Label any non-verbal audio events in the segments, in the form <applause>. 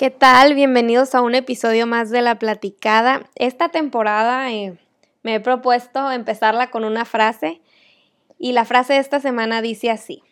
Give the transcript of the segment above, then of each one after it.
¿Qué tal? Bienvenidos a un episodio más de La Platicada. Esta temporada eh, me he propuesto empezarla con una frase y la frase de esta semana dice así.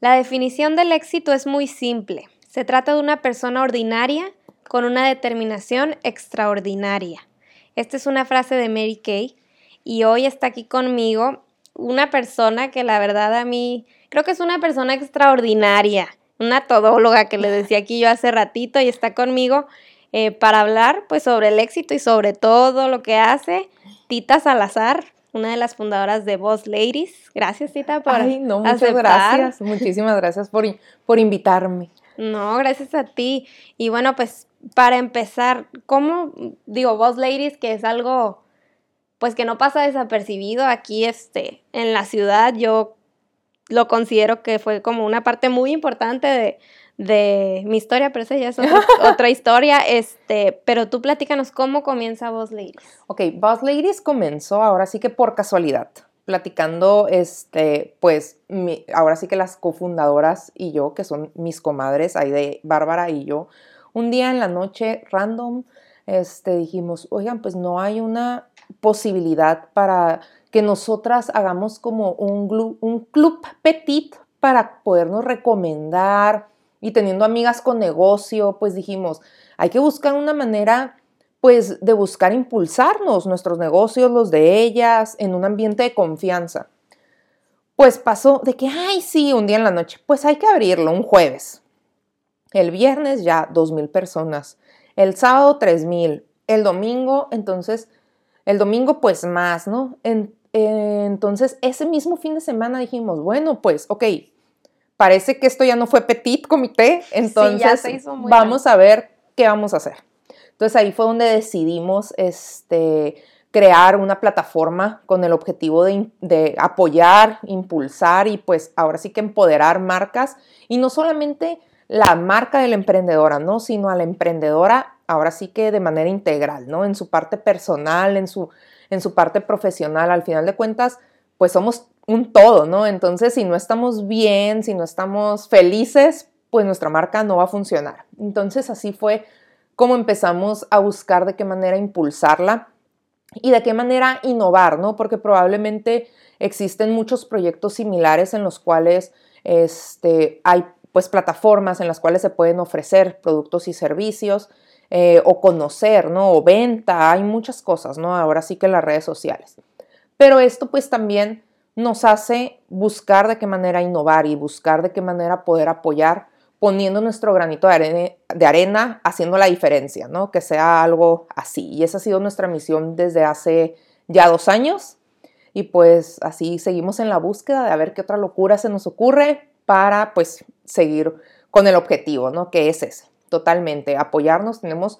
La definición del éxito es muy simple. Se trata de una persona ordinaria con una determinación extraordinaria. Esta es una frase de Mary Kay y hoy está aquí conmigo una persona que la verdad a mí creo que es una persona extraordinaria, una todóloga que le decía aquí yo hace ratito y está conmigo eh, para hablar pues sobre el éxito y sobre todo lo que hace Tita Salazar, una de las fundadoras de Boss Ladies. Gracias Tita por Ay, no, muchas gracias, muchísimas gracias por, por invitarme. No, gracias a ti. Y bueno, pues para empezar, ¿cómo digo Boss Ladies que es algo pues que no pasa desapercibido aquí este en la ciudad? Yo lo considero que fue como una parte muy importante de, de mi historia, pero esa ya es <laughs> otra, historia. Este, pero tú platícanos cómo comienza Boss Ladies. Ok, Boss Ladies comenzó ahora sí que por casualidad, platicando, este, pues, ahora sí que las cofundadoras y yo, que son mis comadres, ahí de Bárbara y yo, un día en la noche, random, este, dijimos, oigan, pues no hay una posibilidad para que nosotras hagamos como un, club petit para podernos recomendar y teniendo amigas con negocio, pues dijimos, hay que buscar una manera pues de buscar impulsarnos nuestros negocios, los de ellas, en un ambiente de confianza. Pues pasó de que, ay, sí, un día en la noche, pues hay que abrirlo un jueves. El viernes ya dos mil personas, el sábado tres mil, el domingo, entonces, el domingo pues más, ¿no? Entonces, ese mismo fin de semana dijimos, bueno, pues, ok, parece que esto ya no fue petit comité, entonces vamos a ver qué vamos a hacer. Entonces ahí fue donde decidimos este, crear una plataforma con el objetivo de, de, apoyar, impulsar y pues ahora sí que empoderar marcas y no solamente la marca de la emprendedora, ¿no? Sino a la emprendedora ahora sí que de manera integral, ¿no? En su parte personal, en su en su parte profesional. Al final de cuentas, pues somos un todo, ¿no? Entonces, si no estamos bien, si no estamos felices, pues nuestra marca no va a funcionar. Entonces, así fue como empezamos a buscar de qué manera impulsarla y de qué manera innovar, ¿no? Porque probablemente existen muchos proyectos similares en los cuales este, hay pues plataformas en las cuales se pueden ofrecer productos y servicios, eh, o conocer, ¿no? O venta, hay muchas cosas, ¿no? Ahora sí que las redes sociales. Pero esto pues también nos hace buscar de qué manera innovar y buscar de qué manera poder apoyar poniendo nuestro granito de arena, de arena, haciendo la diferencia, ¿no? Que sea algo así. Y esa ha sido nuestra misión desde hace ya dos años. Y pues así seguimos en la búsqueda de a ver qué otra locura se nos ocurre para pues seguir con el objetivo, ¿no? Que es ese totalmente, apoyarnos, tenemos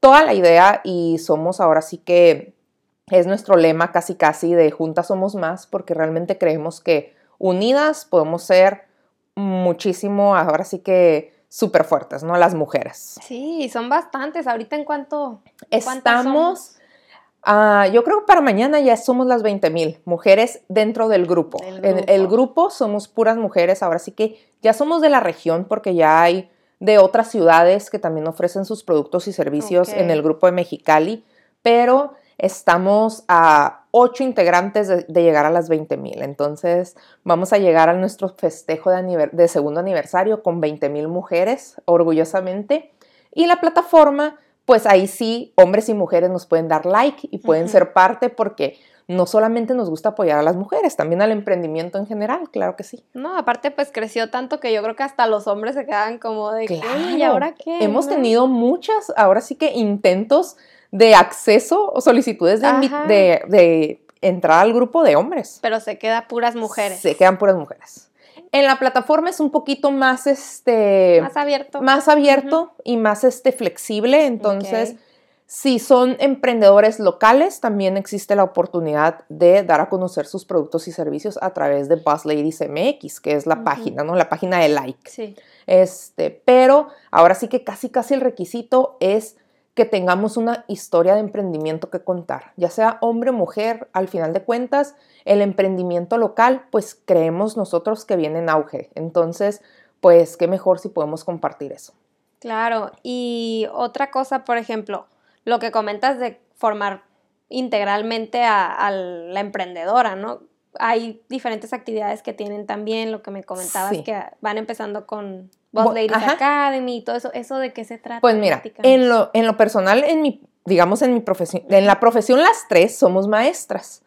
toda la idea y somos ahora sí que es nuestro lema casi casi de juntas somos más porque realmente creemos que unidas podemos ser muchísimo, ahora sí que súper fuertes, ¿no? Las mujeres. Sí, son bastantes. Ahorita en cuanto... Estamos... Uh, yo creo que para mañana ya somos las 20 mil mujeres dentro del grupo. grupo. En el grupo somos puras mujeres, ahora sí que ya somos de la región porque ya hay de otras ciudades que también ofrecen sus productos y servicios en el grupo de Mexicali, pero estamos a ocho integrantes de, llegar a las 20 mil. Entonces vamos a llegar a nuestro festejo de, de segundo aniversario con 20 mil mujeres, orgullosamente. Y la plataforma, pues ahí sí, hombres y mujeres nos pueden dar like y pueden ser parte porque no solamente nos gusta apoyar a las mujeres, también al emprendimiento en general, claro que sí. No, aparte pues creció tanto que yo creo que hasta los hombres se quedan como de, claro. ¿y ahora qué? Hemos tenido muchas, ahora sí que intentos de acceso o solicitudes de, de, entrar al grupo de hombres. Pero se queda puras mujeres. Se quedan puras mujeres. En la plataforma es un poquito más este más abierto. Más abierto y más este flexible, entonces si son emprendedores locales, también existe la oportunidad de dar a conocer sus productos y servicios a través de Buzz Ladies MX, que es la página, ¿no? La página de like. Sí. Este, pero ahora sí que casi casi el requisito es que tengamos una historia de emprendimiento que contar, ya sea hombre o mujer, al final de cuentas, el emprendimiento local, pues creemos nosotros que viene en auge. Entonces, pues qué mejor si podemos compartir eso. Claro, y otra cosa, por ejemplo, lo que comentas de formar integralmente a, la emprendedora, ¿no? Hay diferentes actividades que tienen también, lo que me comentabas, que van empezando con Boss Ladies Academy y todo eso. ¿Eso de qué se trata? Pues mira, en lo, en lo personal, en mi digamos en mi profesión, en la profesión las tres somos maestras.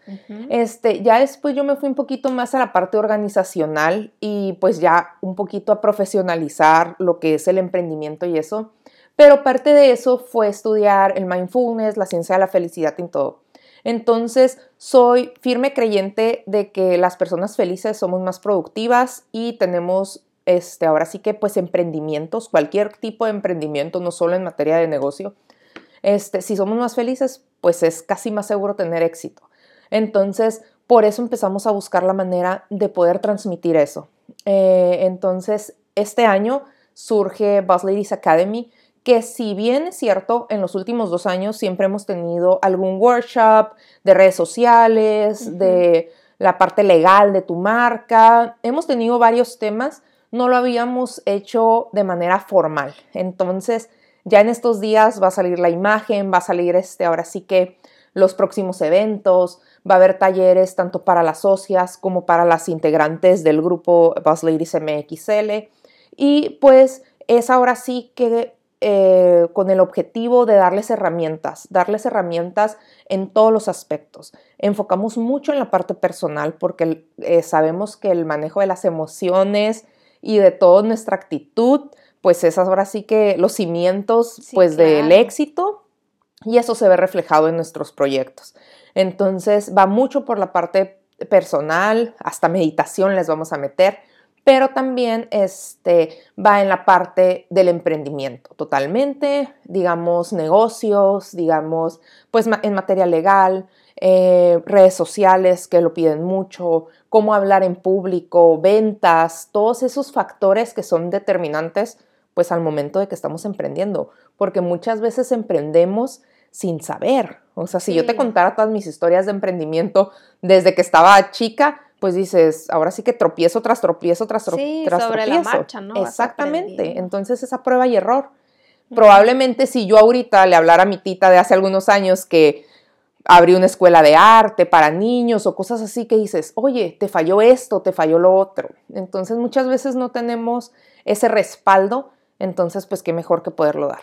Este, ya después yo me fui un poquito más a la parte organizacional y pues ya un poquito a profesionalizar lo que es el emprendimiento y eso. Pero parte de eso fue estudiar el mindfulness, la ciencia de la felicidad y todo. Entonces, soy firme creyente de que las personas felices somos más productivas y tenemos este, ahora sí que pues emprendimientos, cualquier tipo de emprendimiento, no solo en materia de negocio, este, si somos más felices, pues es casi más seguro tener éxito. Entonces, por eso empezamos a buscar la manera de poder transmitir eso. Eh, entonces, este año surge Boss Ladies Academy, que si bien es cierto, en los últimos dos años siempre hemos tenido algún workshop de redes sociales, de la parte legal de tu marca, hemos tenido varios temas, no lo habíamos hecho de manera formal. Entonces, ya en estos días va a salir la imagen, va a salir este, ahora sí que los próximos eventos, va a haber talleres tanto para las socias como para las integrantes del grupo Boss Ladies MXL. Y pues es ahora sí que eh, con el objetivo de darles herramientas, darles herramientas en todos los aspectos. Enfocamos mucho en la parte personal porque eh, sabemos que el manejo de las emociones y de toda nuestra actitud pues es ahora sí que los cimientos pues del éxito y eso se ve reflejado en nuestros proyectos. Entonces va mucho por la parte personal, hasta meditación les vamos a meter, pero también este, va en la parte del emprendimiento totalmente, digamos negocios, digamos pues en materia legal, eh, redes sociales que lo piden mucho, cómo hablar en público, ventas, todos esos factores que son determinantes pues al momento de que estamos emprendiendo, porque muchas veces emprendemos sin saber. O sea, si yo te contara todas mis historias de emprendimiento desde que estaba chica, pues dices, ahora sí que tropiezo tras tropiezo tras, sí, tras sobre La marcha, ¿no? Exactamente. Entonces esa prueba y error. Probablemente si yo ahorita le hablara a mi tita de hace algunos años que abrí una escuela de arte para niños o cosas así que dices, oye, te falló esto, te falló lo otro. Entonces muchas veces no tenemos ese respaldo entonces, pues qué mejor que poderlo dar.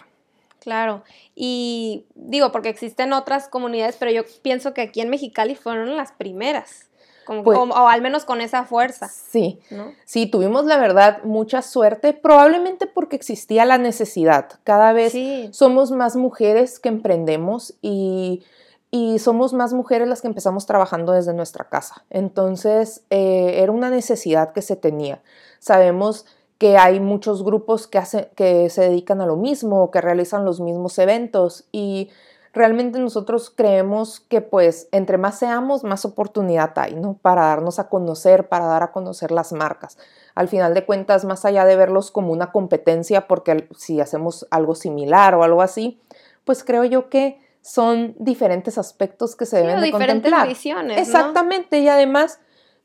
Claro, y digo, porque existen otras comunidades, pero yo pienso que aquí en Mexicali fueron las primeras, como, pues o, al menos con esa fuerza. Sí, sí, tuvimos la verdad mucha suerte, probablemente porque existía la necesidad. Cada vez somos más mujeres que emprendemos y, somos más mujeres las que empezamos trabajando desde nuestra casa. Entonces, eh, era una necesidad que se tenía. Sabemos que hay muchos grupos que, que se dedican a lo mismo, que realizan los mismos eventos y realmente nosotros creemos que pues entre más seamos, más oportunidad hay, ¿no? Para darnos a conocer, para dar a conocer las marcas. Al final de cuentas, más allá de verlos como una competencia, porque si hacemos algo similar o algo así, pues creo yo que son diferentes aspectos que se deben de diferentes Visiones, Exactamente, y además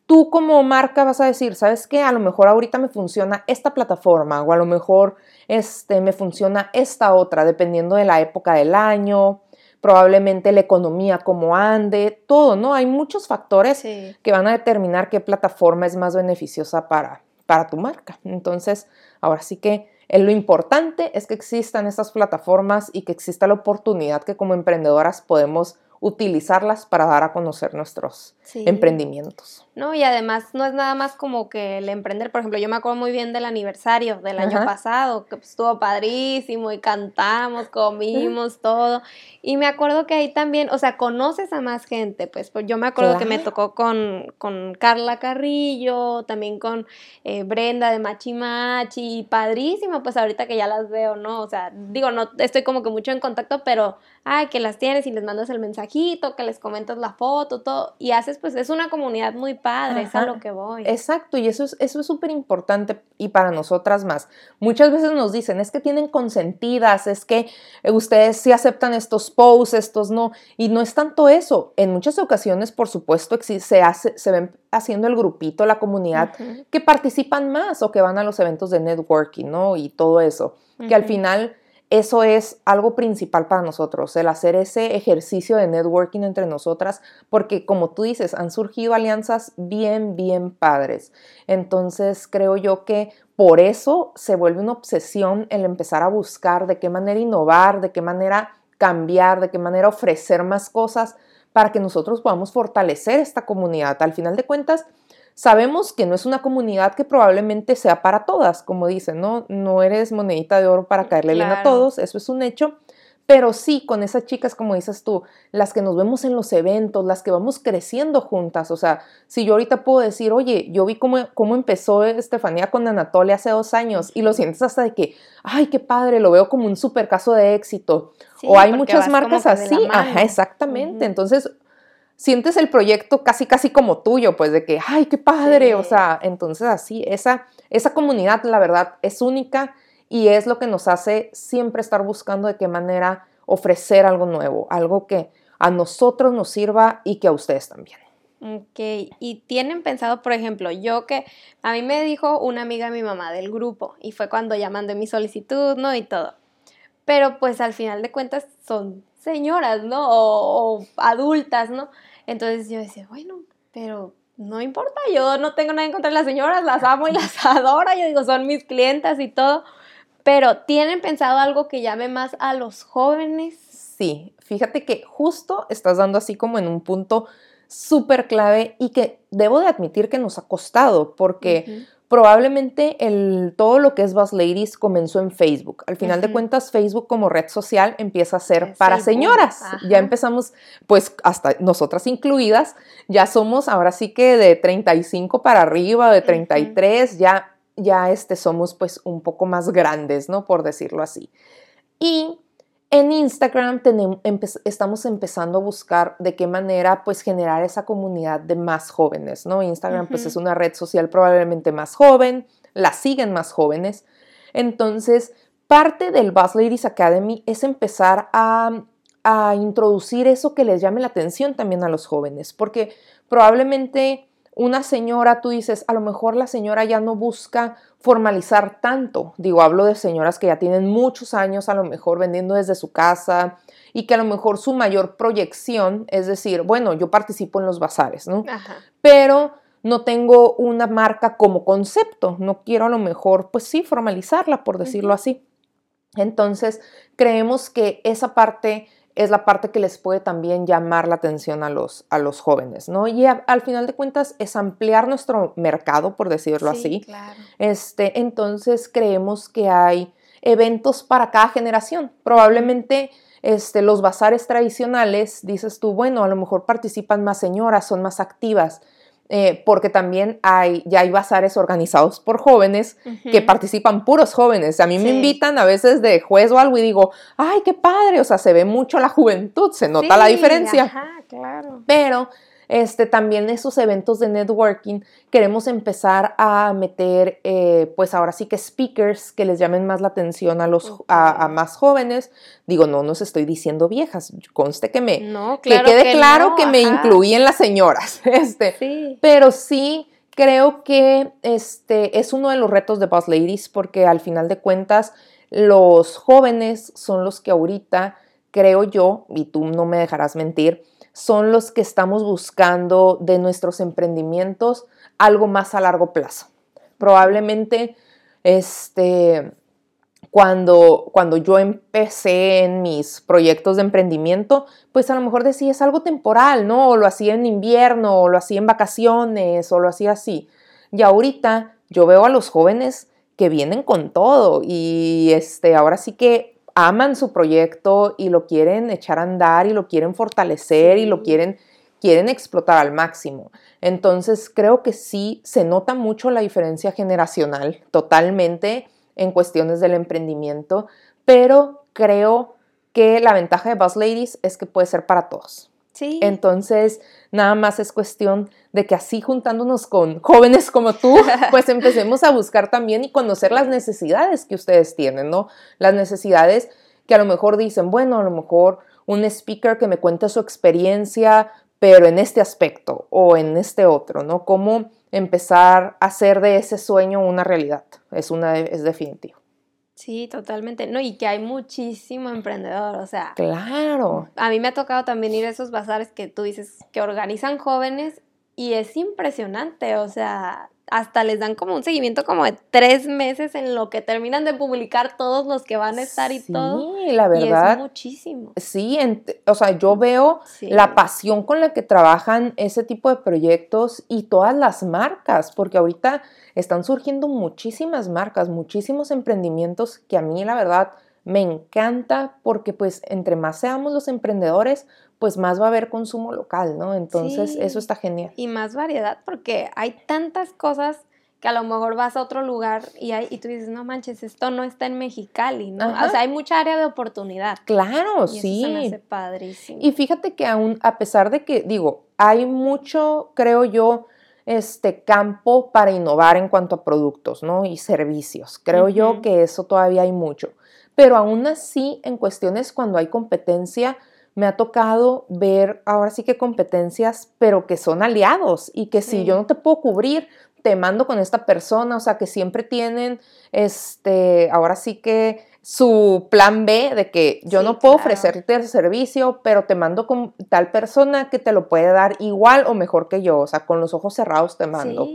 tú como marca vas a decir, ¿sabes qué? A lo mejor ahorita me funciona esta plataforma o a lo mejor este, me funciona esta otra, dependiendo de la época del año, probablemente la economía como ande, todo, ¿no? Hay muchos factores que van a determinar qué plataforma es más beneficiosa para, para tu marca. Entonces, ahora sí que eh, lo importante es que existan estas plataformas y que exista la oportunidad que como emprendedoras podemos utilizarlas para dar a conocer nuestros emprendimientos. No, y además no es nada más como que el emprender, por ejemplo, yo me acuerdo muy bien del aniversario del año pasado, que pues, estuvo padrísimo y cantamos, comimos, todo. Y me acuerdo que ahí también, o sea, conoces a más gente, pues, pues yo me acuerdo que me tocó con, con Carla Carrillo, también con eh, Brenda de Machi Machi, padrísimo, pues ahorita que ya las veo, ¿no? O sea, digo, no estoy como que mucho en contacto, pero, ay, que las tienes y les mandas el mensajito, que les comentas la foto, todo, y haces, pues, es una comunidad muy padre, es a lo que voy. Exacto, y eso es eso es súper importante y para nosotras más. Muchas veces nos dicen, es que tienen consentidas, es que eh, ustedes sí aceptan estos posts, estos no, y no es tanto eso. En muchas ocasiones, por supuesto, se, hace, se ven haciendo el grupito, la comunidad, que participan más o que van a los eventos de networking, ¿no? Y todo eso, que al final eso es algo principal para nosotros, el hacer ese ejercicio de networking entre nosotras, porque como tú dices, han surgido alianzas bien, bien padres. Entonces creo yo que por eso se vuelve una obsesión el empezar a buscar de qué manera innovar, de qué manera cambiar, de qué manera ofrecer más cosas para que nosotros podamos fortalecer esta comunidad. Al final de cuentas, Sabemos que no es una comunidad que probablemente sea para todas, como dicen, ¿no? No eres monedita de oro para caerle bien a todos, eso es un hecho. Pero sí, con esas chicas, como dices tú, las que nos vemos en los eventos, las que vamos creciendo juntas. O sea, si yo ahorita puedo decir, oye, yo vi cómo, cómo empezó Estefanía con Anatolia hace dos años y lo sientes hasta de que, ay, qué padre, lo veo como un super caso de éxito. o hay muchas marcas así. Ajá, exactamente. Entonces, sientes el proyecto casi, casi como tuyo, pues de que, ay, qué padre, o sea, entonces así, esa, esa comunidad, la verdad, es única y es lo que nos hace siempre estar buscando de qué manera ofrecer algo nuevo, algo que a nosotros nos sirva y que a ustedes también. Ok, y tienen pensado, por ejemplo, yo que a mí me dijo una amiga de mi mamá del grupo y fue cuando ya mandé mi solicitud, ¿no? Y todo. Pero pues al final de cuentas son señoras, ¿no? O, adultas, ¿no? Entonces yo decía, bueno, pero no importa, yo no tengo nada en contra de las señoras, las amo y las <laughs> adoro, yo digo, son mis clientas y todo, pero ¿tienen pensado algo que llame más a los jóvenes? Sí, fíjate que justo estás dando así como en un punto súper clave y que debo de admitir que nos ha costado porque probablemente el, todo lo que es Buzz Ladies comenzó en Facebook. Al final de cuentas, Facebook como red social empieza a ser para señoras. Ya empezamos, pues hasta nosotras incluidas, ya somos ahora sí que de 35 para arriba, de 33, ya, ya este, somos pues un poco más grandes, ¿no? Por decirlo así. Y en Instagram estamos empezando a buscar de qué manera pues generar esa comunidad de más jóvenes, ¿no? Instagram pues es una red social probablemente más joven, la siguen más jóvenes. Entonces, parte del Buzz Ladies Academy es empezar a, a introducir eso que les llame la atención también a los jóvenes, porque probablemente una señora, tú dices, a lo mejor la señora ya no busca formalizar tanto. Digo, hablo de señoras que ya tienen muchos años a lo mejor vendiendo desde su casa y que a lo mejor su mayor proyección es decir, bueno, yo participo en los bazares, ¿no? Pero no tengo una marca como concepto, no quiero a lo mejor, pues sí, formalizarla, por decirlo así. Entonces, creemos que esa parte es la parte que les puede también llamar la atención a los, a los jóvenes, ¿no? Y al final de cuentas es ampliar nuestro mercado, por decirlo así. Claro. Este, entonces creemos que hay eventos para cada generación. Probablemente este, los bazares tradicionales, dices tú, bueno, a lo mejor participan más señoras, son más activas. Eh, porque también hay, ya hay bazares organizados por jóvenes que participan puros jóvenes. A mí me invitan a veces de juez o algo y digo, ay, qué padre, o sea, se ve mucho la juventud, se nota la diferencia. Ajá, claro. Pero este, también esos eventos de networking queremos empezar a meter, eh, pues ahora sí que speakers que les llamen más la atención a los a, más jóvenes. Digo, no nos estoy diciendo viejas, conste que me que quede claro que me incluí en las señoras, <laughs> este, pero sí creo que este es uno de los retos de Boss Ladies porque al final de cuentas los jóvenes son los que ahorita creo yo y tú no me dejarás mentir son los que estamos buscando de nuestros emprendimientos algo más a largo plazo. Probablemente este, cuando, cuando yo empecé en mis proyectos de emprendimiento, pues a lo mejor decía es algo temporal, ¿no? O lo hacía en invierno, o lo hacía en vacaciones, o lo hacía así. Y ahorita yo veo a los jóvenes que vienen con todo y este, ahora sí que aman su proyecto y lo quieren echar a andar y lo quieren fortalecer y lo quieren, quieren explotar al máximo. Entonces creo que sí se nota mucho la diferencia generacional totalmente en cuestiones del emprendimiento, pero creo que la ventaja de Buzz Ladies es que puede ser para todos. Sí. Entonces, nada más es cuestión de que así juntándonos con jóvenes como tú, <laughs> pues empecemos a buscar también y conocer las necesidades que ustedes tienen, ¿no? Las necesidades que a lo mejor dicen, bueno, a lo mejor un speaker que me cuente su experiencia, pero en este aspecto o en este otro, ¿no? Cómo empezar a hacer de ese sueño una realidad. Es, una, es definitivo. Sí, totalmente. No, y que hay muchísimo emprendedor, o sea. Claro. A mí me ha tocado también ir a esos bazares que tú dices que organizan jóvenes y es impresionante, o sea, hasta les dan como un seguimiento como de tres meses en lo que terminan de publicar todos los que van a estar y todo. Sí, la verdad. Y es muchísimo. Sí, o sea, yo veo la pasión con la que trabajan ese tipo de proyectos y todas las marcas, porque ahorita están surgiendo muchísimas marcas, muchísimos emprendimientos que a mí la verdad me encanta porque pues entre más seamos los emprendedores, pues más va a haber consumo local, ¿no? Entonces eso está genial. Y más variedad porque hay tantas cosas que a lo mejor vas a otro lugar y, hay, y tú dices, no manches, esto no está en Mexicali, ¿no? O sea, hay mucha área de oportunidad. Claro, y sí. Eso se me hace padrísimo. Y fíjate que aún, a pesar de que, digo, hay mucho, creo yo, este campo para innovar en cuanto a productos, ¿no? Y servicios. Creo yo que eso todavía hay mucho. Pero aún así, en cuestiones cuando hay competencia, me ha tocado ver ahora sí que competencias, pero que son aliados y que si yo no te puedo cubrir, te mando con esta persona, o sea, que siempre tienen, este, ahora sí que su plan B de que yo no puedo ofrecerte el servicio, pero te mando con tal persona que te lo puede dar igual o mejor que yo, o sea, con los ojos cerrados te mando.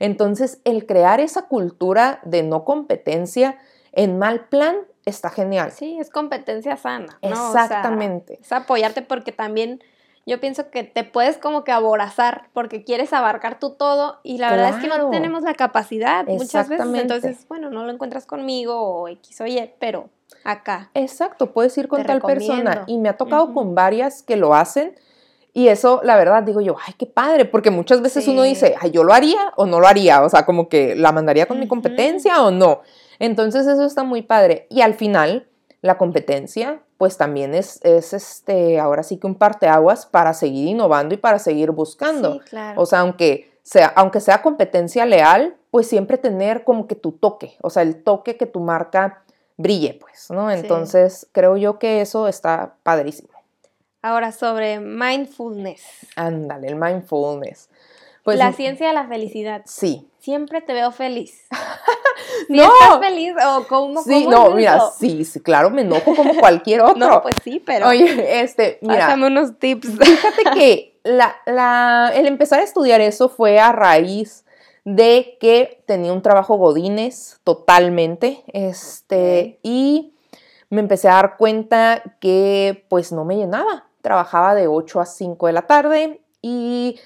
Entonces, el crear esa cultura de no competencia en mal plan está genial. Sí, es competencia sana. ¿no? Exactamente. es apoyarte porque también yo pienso que te puedes como que aborazar porque quieres abarcar tú todo y la verdad es que no tenemos la capacidad muchas veces. Entonces, bueno, no lo encuentras conmigo o X o Y, pero acá. Exacto, puedes ir con tal persona. Y me ha tocado con varias que lo hacen. Y eso, la verdad, digo yo, ay, qué padre, porque muchas veces uno dice, ay, yo lo haría o no lo haría, o sea, como que la mandaría con mi competencia o no. Entonces eso está muy padre. Y al final, la competencia, pues también es, es este, ahora sí que un parteaguas para seguir innovando y para seguir buscando. Sí, claro. O sea, aunque sea, aunque sea competencia leal, pues siempre tener como que tu toque, o sea, el toque que tu marca brille, pues, ¿no? Entonces, creo yo que eso está padrísimo. Ahora, sobre mindfulness. Ándale, el mindfulness. Pues, la ciencia de la felicidad. Sí. Siempre te veo feliz. <laughs> no. ¿Estás feliz o cómo? Sí, no, mira, sí, sí, claro, me enojo como <laughs> cualquier otro. no, pues sí, pero. Oye, este, mira. Pásame unos tips. Fíjate que la, la, el empezar a estudiar eso fue a raíz de que tenía un trabajo godines totalmente, este, y me empecé a dar cuenta que pues no me llenaba. Trabajaba de 8 a 5 de la tarde y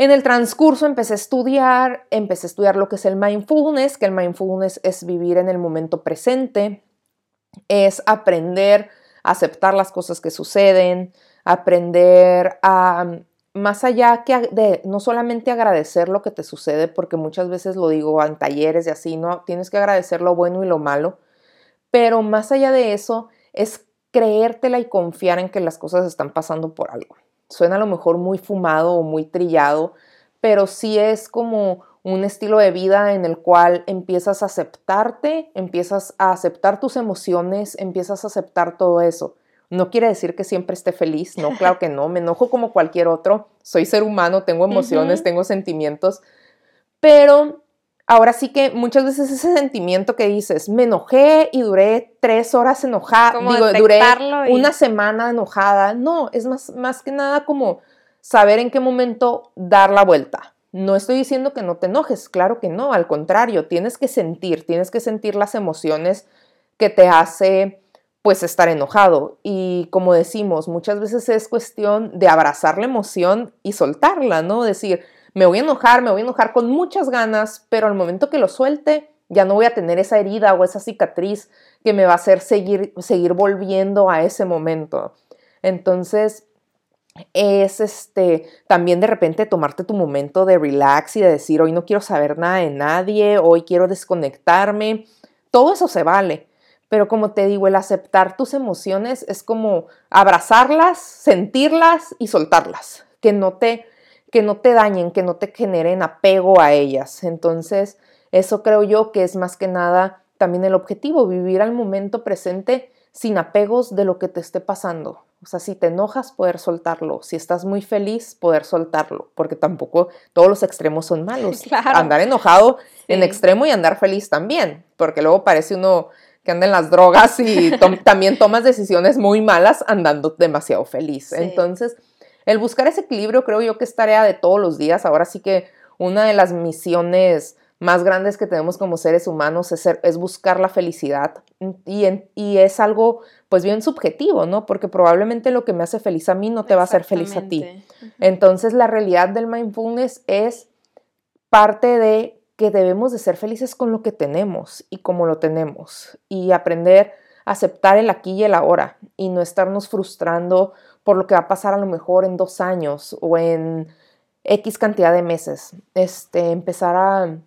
en el transcurso empecé a estudiar, empecé a estudiar lo que es el mindfulness, que el mindfulness es vivir en el momento presente, es aprender a aceptar las cosas que suceden, aprender a, más allá que de no solamente agradecer lo que te sucede, porque muchas veces lo digo en talleres y así, no, tienes que agradecer lo bueno y lo malo, pero más allá de eso es creértela y confiar en que las cosas están pasando por algo. Suena a lo mejor muy fumado o muy trillado, pero sí es como un estilo de vida en el cual empiezas a aceptarte, empiezas a aceptar tus emociones, empiezas a aceptar todo eso. No quiere decir que siempre esté feliz, no, claro que no, me enojo como cualquier otro, soy ser humano, tengo emociones, tengo sentimientos, pero ahora sí que muchas veces ese sentimiento que dices, me enojé y duré tres horas enojada, digo, duré una semana enojada, no, es más, más que nada como saber en qué momento dar la vuelta. No estoy diciendo que no te enojes, claro que no, al contrario, tienes que sentir, tienes que sentir las emociones que te hace pues estar enojado. Y como decimos, muchas veces es cuestión de abrazar la emoción y soltarla, ¿no? Decir, me voy a enojar, me voy a enojar con muchas ganas, pero al momento que lo suelte, ya no voy a tener esa herida o esa cicatriz que me va a hacer seguir, seguir volviendo a ese momento. Entonces, es este también de repente tomarte tu momento de relax y de decir, hoy no quiero saber nada de nadie, hoy quiero desconectarme. Todo eso se vale, Pero como te digo, el aceptar tus emociones es como abrazarlas, sentirlas y soltarlas, que no te, que no te dañen, que no te generen apego a ellas. Entonces, eso creo yo que es más que nada también el objetivo, vivir al momento presente sin apegos de lo que te esté pasando. O sea, si te enojas, poder soltarlo. Si estás muy feliz, poder soltarlo. Porque tampoco todos los extremos son malos. <laughs> Andar enojado en extremo y andar feliz también. Porque luego parece uno que anda en las drogas y <laughs> también tomas decisiones muy malas andando demasiado feliz. Entonces, el buscar ese equilibrio creo yo que es tarea de todos los días. Ahora sí que una de las misiones más grandes que tenemos como seres humanos es, es buscar la felicidad y, y, es algo pues bien subjetivo, ¿no? Porque probablemente lo que me hace feliz a mí no te va a hacer feliz a ti. Entonces la realidad del mindfulness es parte de que debemos de ser felices con lo que tenemos y como lo tenemos y aprender a aceptar el aquí y el ahora y no estarnos frustrando por lo que va a pasar a lo mejor en dos años o en X cantidad de meses. Este, empezar a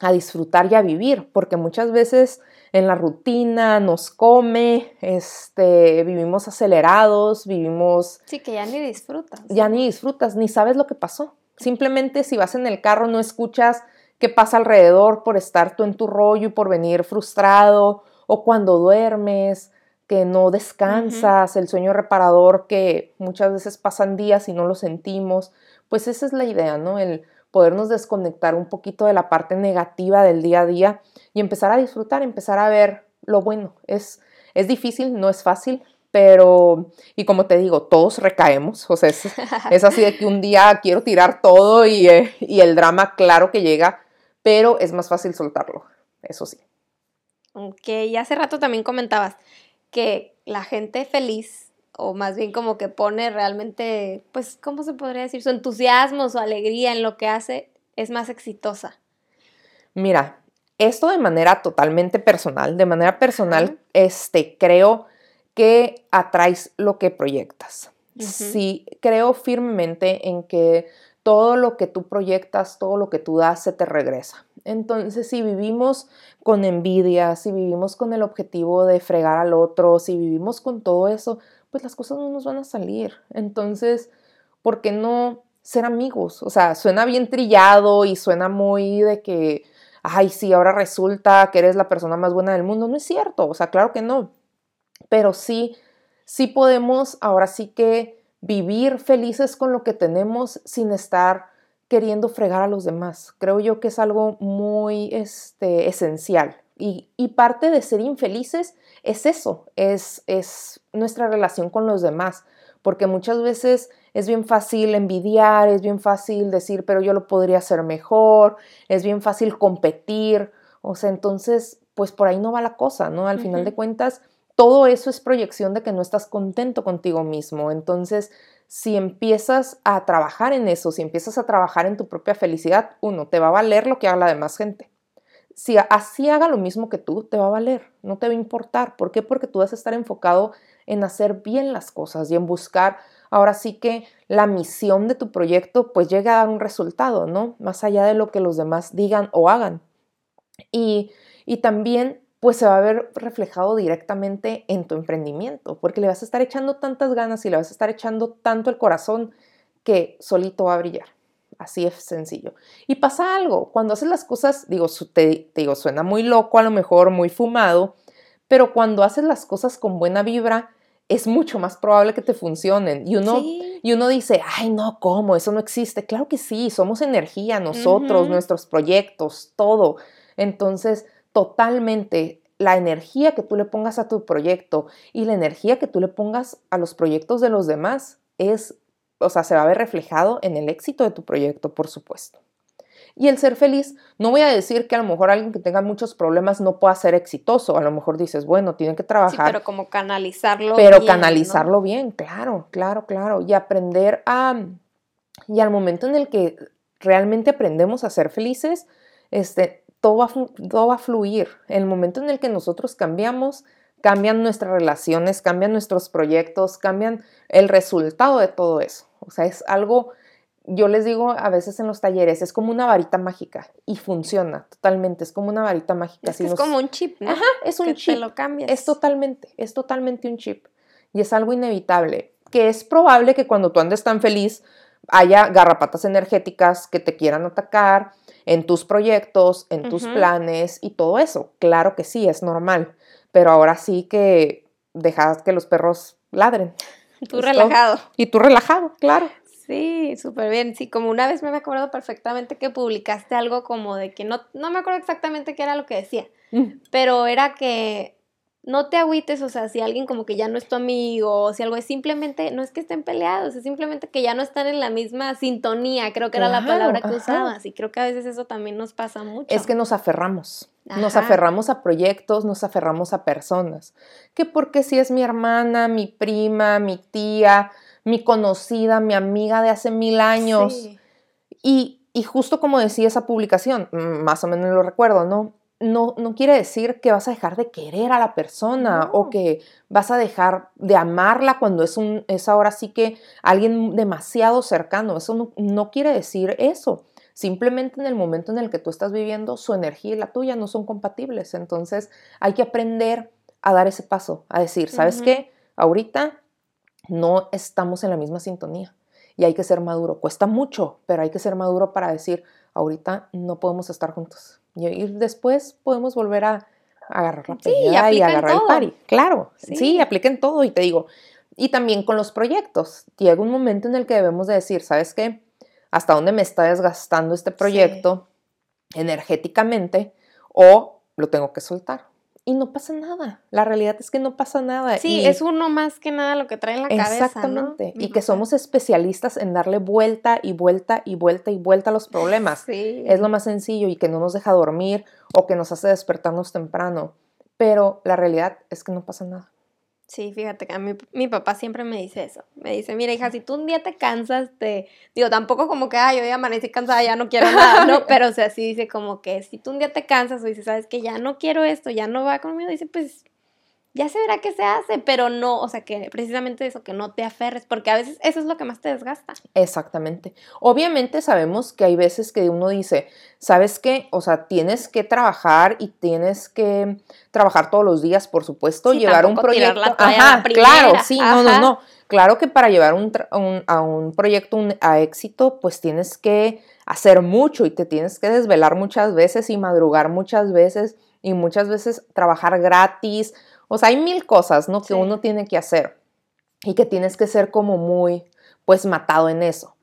a disfrutar y a vivir, porque muchas veces en la rutina nos come, este, vivimos acelerados, vivimos... Sí, que ya ni disfrutas. Ya ni disfrutas, ni sabes lo que pasó. Simplemente si vas en el carro no escuchas qué pasa alrededor por estar tú en tu rollo y por venir frustrado, o cuando duermes, que no descansas, el sueño reparador que muchas veces pasan días y no lo sentimos, pues esa es la idea, ¿no? El podernos desconectar un poquito de la parte negativa del día a día y empezar a disfrutar, empezar a ver lo bueno. Es, es difícil, no es fácil, pero, y como te digo, todos recaemos, o sea, es, así de que un día quiero tirar todo y, eh, y, el drama, claro que llega, pero es más fácil soltarlo, eso sí. Ok, y hace rato también comentabas que la gente feliz o más bien como que pone realmente, pues, ¿cómo se podría decir? Su entusiasmo, su alegría en lo que hace es más exitosa. Mira, esto de manera totalmente personal, de manera personal, este, creo que atraes lo que proyectas. Sí, creo firmemente en que todo lo que tú proyectas, todo lo que tú das, se te regresa. Entonces, si vivimos con envidia, si vivimos con el objetivo de fregar al otro, si vivimos con todo eso, pues las cosas no nos van a salir. Entonces, ¿por qué no ser amigos? O sea, suena bien trillado y suena muy de que, ay, sí, ahora resulta que eres la persona más buena del mundo. No es cierto, o sea, claro que no. Pero sí, sí podemos ahora sí que vivir felices con lo que tenemos sin estar queriendo fregar a los demás. Creo yo que es algo muy este, esencial. Y, y parte de ser infelices es eso, es, es nuestra relación con los demás, porque muchas veces es bien fácil envidiar, es bien fácil decir, pero yo lo podría hacer mejor, es bien fácil competir, o sea, entonces, pues por ahí no va la cosa, ¿no? Al final de cuentas, todo eso es proyección de que no estás contento contigo mismo, entonces, si empiezas a trabajar en eso, si empiezas a trabajar en tu propia felicidad, uno, te va a valer lo que haga la demás gente si así haga lo mismo que tú, te va a valer, no te va a importar. ¿Por qué? Porque tú vas a estar enfocado en hacer bien las cosas y en buscar ahora sí que la misión de tu proyecto pues llegue a dar un resultado, ¿no? Más allá de lo que los demás digan o hagan. Y, y también pues se va a ver reflejado directamente en tu emprendimiento, porque le vas a estar echando tantas ganas y le vas a estar echando tanto el corazón que solito va a brillar. Así es sencillo. Y pasa algo, cuando haces las cosas, digo, te, digo, suena muy loco, a lo mejor muy fumado, pero cuando haces las cosas con buena vibra, es mucho más probable que te funcionen. Y uno, y uno dice, ay, no, ¿cómo? Eso no existe. Claro que sí, somos energía, nosotros, nuestros proyectos, todo. Entonces, totalmente la energía que tú le pongas a tu proyecto y la energía que tú le pongas a los proyectos de los demás es o sea, se va a ver reflejado en el éxito de tu proyecto, por supuesto. Y el ser feliz, no voy a decir que a lo mejor alguien que tenga muchos problemas no pueda ser exitoso. A lo mejor dices, bueno, tiene que trabajar. Sí, pero como canalizarlo pero bien. Pero canalizarlo bien, claro, claro, claro. Y aprender a. Y al momento en el que realmente aprendemos a ser felices, este, todo, va, todo va a fluir. En el momento en el que nosotros cambiamos, cambian nuestras relaciones, cambian nuestros proyectos, cambian el resultado de todo eso. O sea, es algo yo les digo a veces en los talleres, es como una varita mágica y funciona totalmente, es como una varita mágica. Es, que es como un chip, ¿no? Ajá, es un chip. Te lo cambias. Es totalmente, es totalmente un chip. Y es algo inevitable, que es probable que cuando tú andes tan feliz haya garrapatas energéticas que te quieran atacar en tus proyectos, en tus planes y todo eso. Claro que sí, es normal. Pero ahora sí que dejas que los perros ladren. <laughs> Tú relajado. Y tú relajado, claro. Sí, súper bien. Sí, como una vez me acuerdo perfectamente que publicaste algo como de que no, no me acuerdo exactamente qué era lo que decía, pero era que no te agüites, o sea, si alguien como que ya no es tu amigo, o si algo es simplemente, no es que estén peleados, es simplemente que ya no están en la misma sintonía, creo que era la palabra que ajá. usabas, y creo que a veces eso también nos pasa mucho. Es que nos aferramos. Nos aferramos a proyectos, nos aferramos a personas. Que porque si es mi hermana, mi prima, mi tía, mi conocida, mi amiga de hace mil años. Sí. Y, y justo como decía esa publicación, mm, más o menos lo recuerdo, ¿no? No, no quiere decir que vas a dejar de querer a la persona No. o que vas a dejar de amarla cuando es, un, es ahora sí que alguien demasiado cercano. Eso no, no quiere decir eso. Simplemente en el momento en el que tú estás viviendo, su energía y la tuya no son compatibles. Entonces hay que aprender a dar ese paso, a decir, ¿sabes Ujú. qué? Ahorita no estamos en la misma sintonía y hay que ser maduro. Cuesta mucho, pero hay que ser maduro para decir, ahorita no podemos estar juntos. Y, después podemos volver a, a agarrar la Sí, y agarrar el pari. Claro, Sí. sí. aplica en todo y te digo. Y también con los proyectos. Llega un momento en el que debemos de decir, ¿sabes qué? ¿Hasta dónde me está desgastando este proyecto energéticamente? O lo tengo que soltar. Y no pasa nada. La realidad es que no pasa nada. Sí, Y- es uno más que nada lo que trae en la cabeza, ¿no? Exactamente. Y Ujú. que somos especialistas en darle vuelta y vuelta y vuelta y vuelta a los problemas. Sí. Es lo más sencillo y que no nos deja dormir o que nos hace despertarnos temprano. Pero la realidad es que no pasa nada. Sí, fíjate que a mí, mi papá siempre me dice eso. Me dice, mira, hija, si tú un día te cansas, te... Digo, tampoco como que, ay, hoy amanecí cansada, ya no quiero nada, ¿no? <laughs> Pero, o sea, sí dice como que si tú un día te cansas o dices, sabes que ya no quiero esto, ya no va conmigo, dice, pues ya se verá qué se hace, pero no, o sea, que precisamente eso, que no te aferres, porque a veces eso es lo que más te desgasta. Exactamente. Obviamente sabemos que hay veces que uno dice, ¿sabes qué? O sea, tienes que trabajar y tienes que trabajar todos los días, por supuesto, Sí, llevar un proyecto. la toalla a la Ajá, claro, sí, no, no, ajá. no. Claro que para llevar un, a un proyecto un- a éxito, pues tienes que hacer mucho y te tienes que desvelar muchas veces y madrugar muchas veces y muchas veces trabajar gratis. O sea, hay mil cosas, ¿no? Que Sí. uno tiene que hacer y que tienes que ser como muy, pues, matado en eso.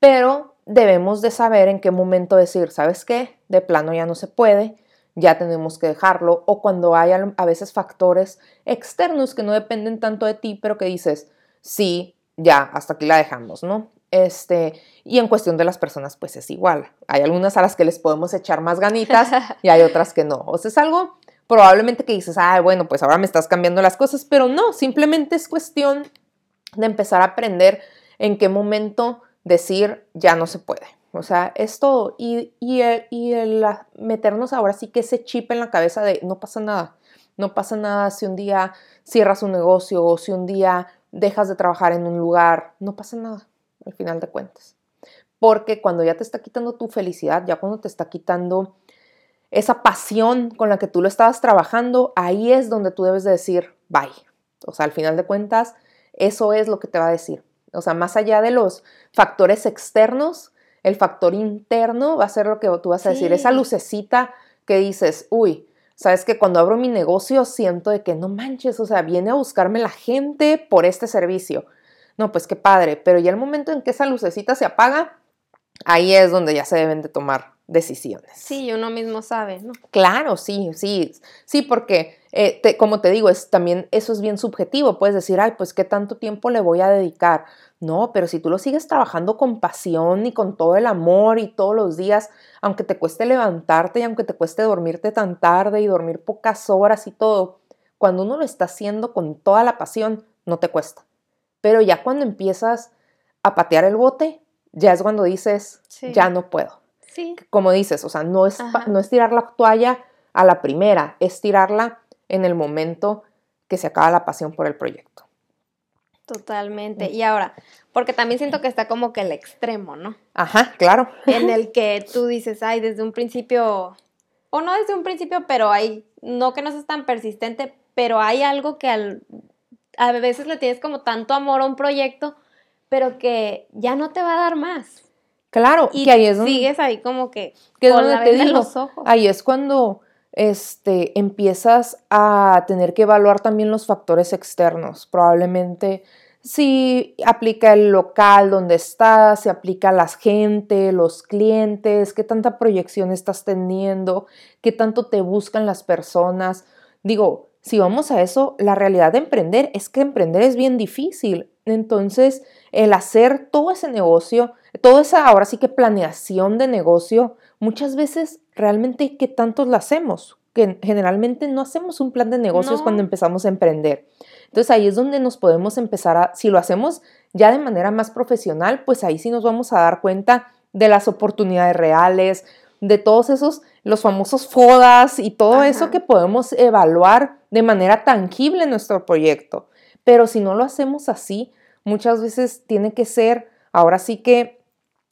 Pero debemos de saber en qué momento decir, ¿sabes qué? De plano ya no se puede, ya tenemos que dejarlo. O cuando hay a veces factores externos que no dependen tanto de ti, pero que dices, sí, ya, hasta aquí la dejamos, ¿no? Este, y en cuestión de las personas, pues es igual. Hay algunas a las que les podemos echar más ganitas <laughs> y hay otras que no. O sea, es algo probablemente que dices, ah, bueno, pues ahora me estás cambiando las cosas, pero no, simplemente es cuestión de empezar a aprender en qué momento decir ya no se puede. O sea, es todo. Y, y, el, y el, meternos ahora sí que ese chip en la cabeza de no pasa nada. No pasa nada si un día cierras un negocio o si un día dejas de trabajar en un lugar. No pasa nada, al final de cuentas. Porque cuando ya te está quitando tu felicidad, ya cuando te está quitando esa pasión con la que tú lo estabas trabajando, ahí es donde tú debes de decir bye. O sea, al final de cuentas, eso es lo que te va a decir. O sea, más allá de los factores externos, el factor interno va a ser lo que tú vas a decir. Sí. Esa lucecita que dices, uy, sabes que cuando abro mi negocio siento de que no manches, o sea, viene a buscarme la gente por este servicio. No, pues qué padre, pero ya el momento en que esa lucecita se apaga, ahí es donde ya se deben de tomar decisiones. Sí, uno mismo sabe, ¿no? Claro, sí, sí, sí, porque eh, te- como te digo, es también eso es bien subjetivo. Puedes decir, ay, pues qué tanto tiempo le voy a dedicar. No, pero si tú lo sigues trabajando con pasión y con todo el amor y todos los días, aunque te cueste levantarte y aunque te cueste dormirte tan tarde y dormir pocas horas y todo, cuando uno lo está haciendo con toda la pasión, no te cuesta. Pero ya cuando empiezas a patear el bote, ya es cuando dices, Sí. ya no puedo Sí. como dices, o sea, no es, Ajá. no es tirar la toalla a la primera, es tirarla en el momento que se acaba la pasión por el proyecto. Totalmente. Y ahora, porque también siento que está como que el extremo, ¿no? Ajá, claro. En el <laughs> que tú dices, ay, desde un principio, o no desde un principio, pero hay, no que no seas tan persistente, pero hay algo que al, a veces le tienes como tanto amor a un proyecto, pero que ya no te va a dar más. Claro, Y que ahí es donde, sigues ahí como que, que con donde la te en digo, los ojos. ahí es cuando este, empiezas a tener que evaluar también los factores externos. Probablemente si aplica el local donde estás, si aplica la gente, los clientes, qué tanta proyección estás teniendo, qué tanto te buscan las personas. Digo, si vamos a eso, la realidad de emprender es que emprender es bien difícil. Entonces, el hacer todo ese negocio, toda esa ahora sí que planeación de negocio, muchas veces realmente qué tantos la hacemos, que generalmente no hacemos un plan de negocios No. cuando empezamos a emprender. Entonces ahí es donde nos podemos empezar a, si lo hacemos ya de manera más profesional, pues ahí sí nos vamos a dar cuenta de las oportunidades reales, de todos esos, los famosos FODAS y todo Ajá. eso que podemos evaluar de manera tangible en nuestro proyecto. Pero si no lo hacemos así, muchas veces tiene que ser, ahora sí que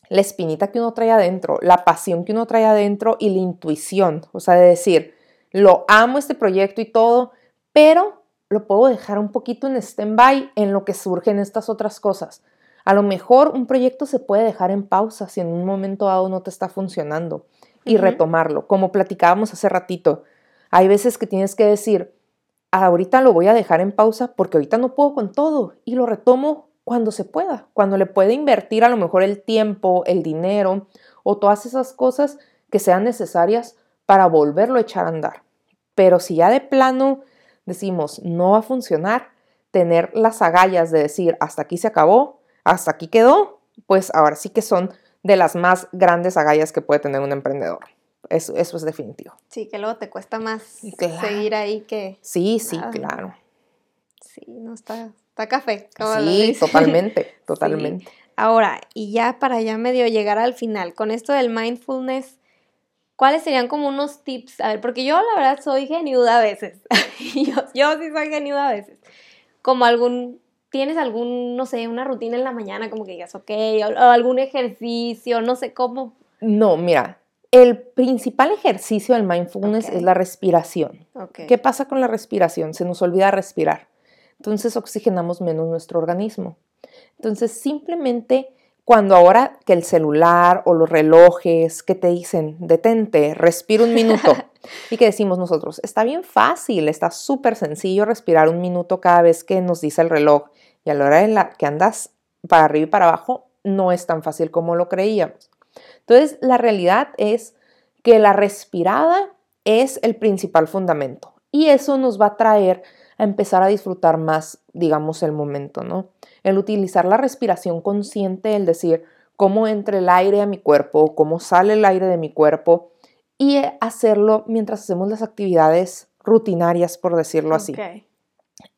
la espinita que uno trae adentro, la pasión que uno trae adentro y la intuición, o sea, de decir, lo amo este proyecto y todo, pero lo puedo dejar un poquito en stand-by en lo que surgen estas otras cosas. A lo mejor un proyecto se puede dejar en pausa si en un momento dado no te está funcionando y retomarlo, como platicábamos hace ratito. Hay veces que tienes que decir, ahorita lo voy a dejar en pausa porque ahorita no puedo con todo y lo retomo cuando se pueda, cuando le pueda invertir a lo mejor el tiempo, el dinero o todas esas cosas que sean necesarias para volverlo a echar a andar. Pero si ya de plano decimos no va a funcionar, tener las agallas de decir hasta aquí se acabó, hasta aquí quedó, pues ahora sí que son de las más grandes agallas que puede tener un emprendedor. Eso, eso es definitivo. Sí, que luego te cuesta más Claro. seguir ahí que... Sí, sí, claro. Sí, no está, está café. Sí, <laughs> totalmente, totalmente. Ahora, y ya para ya medio llegar al final, con esto del mindfulness, ¿cuáles serían como unos tips? A ver, porque yo la verdad soy geniuda a veces. <laughs> yo, yo sí soy geniuda a veces. Como algún, ¿tienes algún, no sé, una rutina en la mañana como que digas, ok, o, o algún ejercicio, no sé cómo? No, mira, el principal ejercicio del mindfulness es la respiración. ¿Qué pasa con la respiración? Se nos olvida respirar. Entonces oxigenamos menos nuestro organismo. Entonces simplemente cuando ahora que el celular o los relojes que te dicen, detente, respira un minuto, <laughs> y que decimos nosotros, está bien fácil, está súper sencillo respirar un minuto cada vez que nos dice el reloj, y a la hora en la que andas para arriba y para abajo, no es tan fácil como lo creíamos. Entonces, la realidad es que la respirada es el principal fundamento y eso nos va a traer a empezar a disfrutar más, digamos, el momento, ¿no? El utilizar la respiración consciente, el decir cómo entra el aire a mi cuerpo, cómo sale el aire de mi cuerpo y hacerlo mientras hacemos las actividades rutinarias, por decirlo así.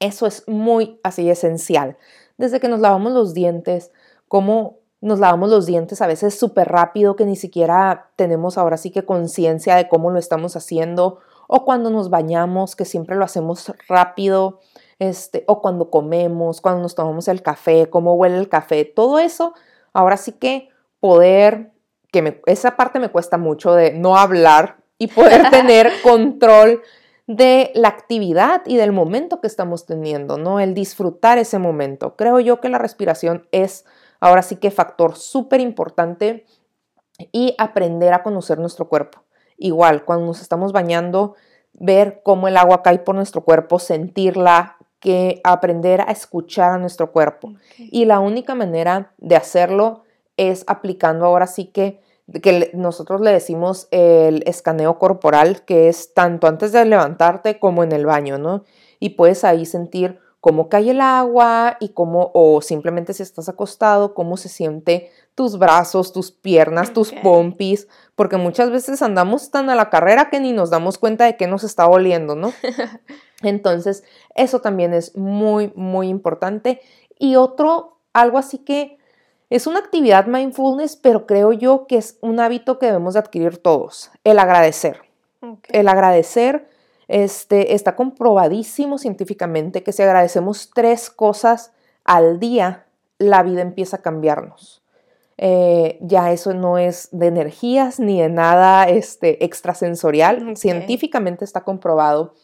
Eso es muy así esencial. Desde que nos lavamos los dientes, cómo nos lavamos los dientes a veces súper rápido que ni siquiera tenemos ahora sí que conciencia de cómo lo estamos haciendo, o cuando nos bañamos, que siempre lo hacemos rápido, este, o cuando comemos, cuando nos tomamos el café, cómo huele el café, todo eso, ahora sí que poder, que me- esa parte me cuesta mucho de no hablar y poder <laughs> tener control de la actividad y del momento que estamos teniendo, ¿no? El disfrutar ese momento. Creo yo que la respiración es ahora sí que factor súper importante y aprender a conocer nuestro cuerpo. Igual, cuando nos estamos bañando, ver cómo el agua cae por nuestro cuerpo, sentirla, que aprender a escuchar a nuestro cuerpo. Y la única manera de hacerlo es aplicando ahora sí que, que nosotros le decimos el escaneo corporal, que es tanto antes de levantarte como en el baño, ¿no? Y puedes ahí sentir cómo cae el agua y cómo, o simplemente si estás acostado, cómo se siente tus brazos, tus piernas, tus pompis, porque muchas veces andamos tan a la carrera que ni nos damos cuenta de que nos está oliendo, ¿no? <laughs> Entonces, eso también es muy, muy importante. Y otro, algo así que es una actividad mindfulness, pero creo yo que es un hábito que debemos de adquirir todos, el agradecer. El agradecer este, está comprobadísimo científicamente que si agradecemos tres cosas al día, la vida empieza a cambiarnos. Eh, ya eso no es de energías ni de nada este, extrasensorial. Científicamente está comprobado.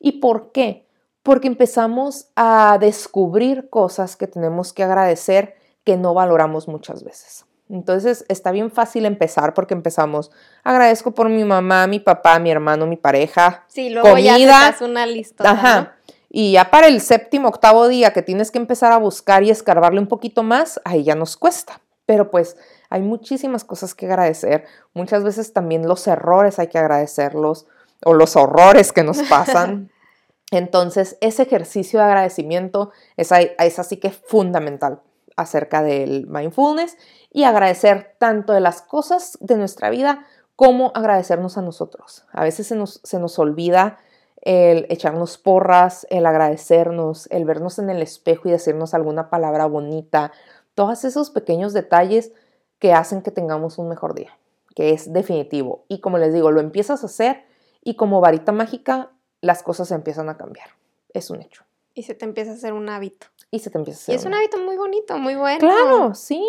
¿Y por qué? Porque empezamos a descubrir cosas que tenemos que agradecer que no valoramos muchas veces. Entonces está bien fácil empezar porque empezamos, agradezco por mi mamá, mi papá, mi hermano, mi pareja. Sí, luego comida, ya te una lista. Ajá. Y ya para el séptimo, octavo día que tienes que empezar a buscar y escarbarle un poquito más, ahí ya nos cuesta. Pero pues hay muchísimas cosas que agradecer. Muchas veces también los errores hay que agradecerlos o los horrores que nos pasan. <laughs> Entonces, ese ejercicio de agradecimiento es, es así que fundamental acerca del mindfulness y agradecer tanto de las cosas de nuestra vida como agradecernos a nosotros. A veces se nos, se nos olvida el echarnos porras, el agradecernos, el vernos en el espejo y decirnos alguna palabra bonita, todos esos pequeños detalles que hacen que tengamos un mejor día, que es definitivo. Y como les digo, lo empiezas a hacer y como varita mágica las cosas empiezan a cambiar. Es un hecho. Y se te empieza a hacer un hábito. Y se te empieza a hacer. Y es un hábito muy bonito, muy bueno. Claro, sí,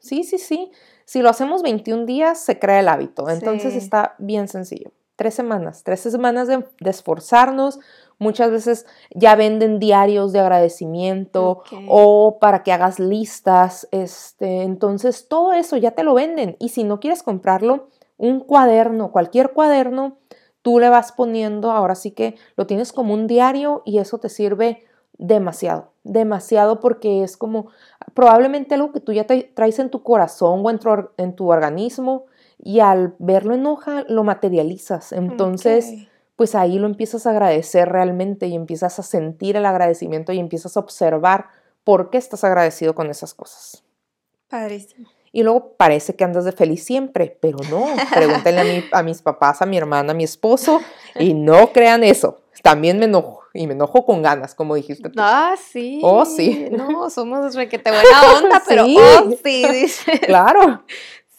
sí, sí, sí. Si lo hacemos 21 días, se crea el hábito. Entonces está bien sencillo. Tres semanas, tres semanas de, esforzarnos. Muchas veces ya venden diarios de agradecimiento o para que hagas listas. Este, entonces todo eso ya te lo venden. Y si no quieres comprarlo, un cuaderno, cualquier cuaderno, tú le vas poniendo, ahora sí que lo tienes como un diario y eso te sirve demasiado, demasiado porque es como probablemente algo que tú ya te traes en tu corazón o en tu, organismo y al verlo en hoja lo materializas. Entonces, pues ahí lo empiezas a agradecer realmente y empiezas a sentir el agradecimiento y empiezas a observar por qué estás agradecido con esas cosas. Padrísimo. Y luego parece que andas de feliz siempre, pero no. Pregúntenle a, a mis papás, a mi hermana, a mi esposo, y no crean eso. También me enojo, y me enojo con ganas, como dijiste tú. Ah, sí. Oh, sí. <laughs> No, somos requete buena onda, <laughs> pero sí. oh, sí, <laughs> dice. Claro.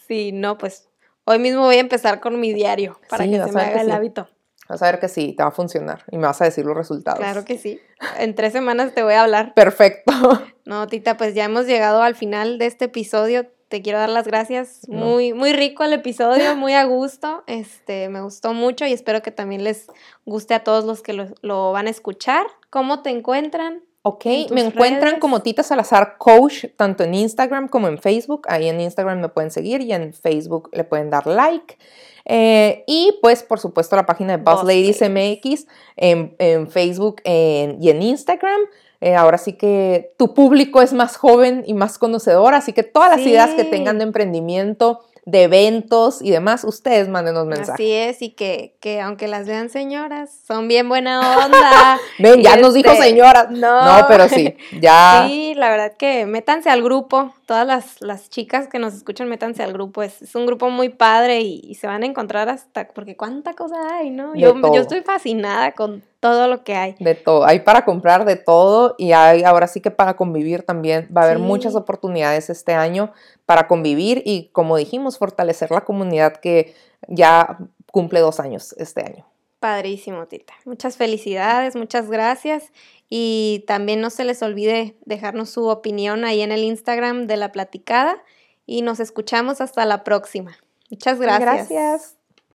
Sí, no, pues hoy mismo voy a empezar con mi diario para que se me haga el hábito. Vas a ver que sí, te va a funcionar y me vas a decir los resultados. Claro que sí. En tres semanas te voy a hablar. Perfecto. No, Tita, pues ya hemos llegado al final de este episodio te quiero dar las gracias. Muy, muy rico el episodio, muy a gusto. Este, me gustó mucho y espero que también les guste a todos los que lo, van a escuchar. ¿Cómo te encuentran? Ok, me encuentran como Tita Salazar Coach, tanto en Instagram como en Facebook. Ahí en Instagram me pueden seguir y en Facebook le pueden dar like. Eh, y pues, por supuesto, la página de Boss, Ladies MX en, Facebook y en Instagram. Eh, ahora sí que tu público es más joven y más conocedor, así que todas las ideas que tengan de emprendimiento, de eventos y demás, ustedes mándenos mensajes. Así es, y que, que aunque las vean señoras, son bien buena onda. <laughs> Ven, ya nos dijo este, señoras. No. no, pero sí, ya. <laughs> Sí, la verdad que métanse al grupo, todas las, las chicas que nos escuchan, métanse al grupo, es, es un grupo muy padre y, se van a encontrar hasta, porque cuánta cosa hay, ¿no? Yo, yo estoy fascinada con todo lo que hay. De todo, hay para comprar de todo y hay ahora sí que para convivir también. Va a haber muchas oportunidades este año para convivir y como dijimos, fortalecer la comunidad que ya cumple dos años este año. Padrísimo, Tita. Muchas felicidades, muchas gracias. Y también no se les olvide dejarnos su opinión ahí en el Instagram de la platicada. Y nos escuchamos hasta la próxima. Muchas gracias. Gracias.